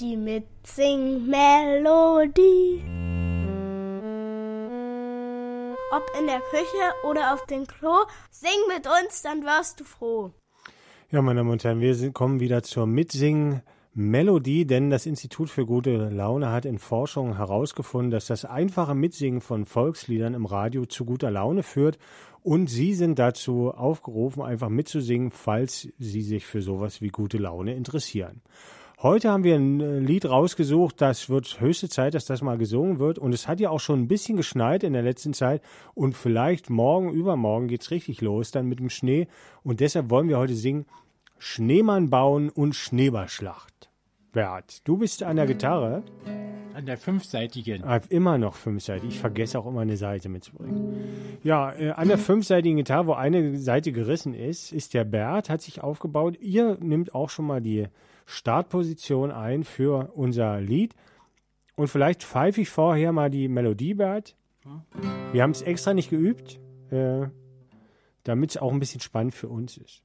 Die Mitsing-Melodie. Ob in der Küche oder auf dem Klo, sing mit uns, dann wirst du froh. Ja, meine Damen und Herren, wir kommen wieder zur Mitsingen-Melodie, denn das Institut für gute Laune hat in Forschung herausgefunden, dass das einfache Mitsingen von Volksliedern im Radio zu guter Laune führt und Sie sind dazu aufgerufen, einfach mitzusingen, falls Sie sich für sowas wie gute Laune interessieren. Heute haben wir ein äh, Lied rausgesucht, das wird höchste Zeit, dass das mal gesungen wird. Und es hat ja auch schon ein bisschen geschneit in der letzten Zeit. Und vielleicht morgen, übermorgen geht's richtig los dann mit dem Schnee. Und deshalb wollen wir heute singen Schneemann bauen und Schneeballschlacht. Bert, du bist an der Gitarre. An der fünfseitigen. Ah, immer noch fünfseitig. Ich vergesse auch immer eine Seite mitzubringen. Ja, äh, an der fünfseitigen Gitarre, wo eine Seite gerissen ist, ist der Bert, hat sich aufgebaut. Ihr nimmt auch schon mal die Startposition ein für unser Lied. Und vielleicht pfeife ich vorher mal die Melodie, Bert. Wir haben es extra nicht geübt, äh, damit es auch ein bisschen spannend für uns ist.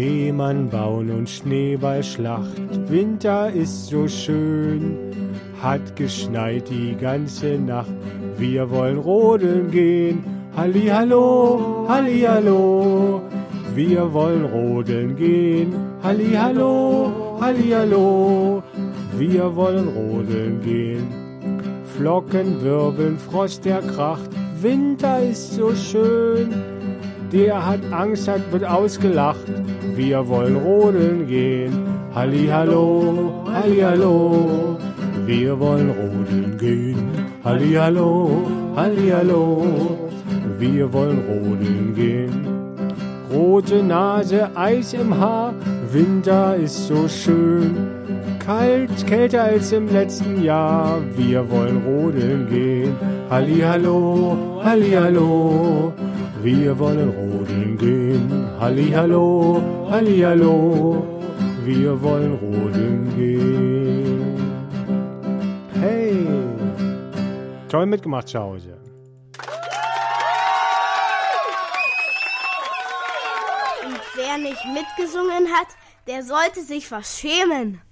Schneemann bauen und Schneeballschlacht. Winter ist so schön, hat geschneit die ganze Nacht. Wir wollen rodeln gehen. Halli hallo, halli hallo. Wir wollen rodeln gehen. Halli hallo, halli hallo. Wir wollen rodeln gehen. Flocken wirbeln, Frost der kracht. Winter ist so schön. Der hat Angst, hat, wird ausgelacht. Wir wollen rodeln gehen. Halli hallo, halli hallo. Wir wollen rodeln gehen. Halli hallo, halli hallo. Wir wollen rodeln gehen. Rote Nase, Eis im Haar, Winter ist so schön. Kalt, kälter als im letzten Jahr, wir wollen rodeln gehen. Halli hallo, halli hallo. Wir wollen rodeln gehen. Halli hallo, halli hallo. Wir wollen rodeln gehen. Hey, toll mitgemacht zu Hause. Und wer nicht mitgesungen hat, der sollte sich was schämen.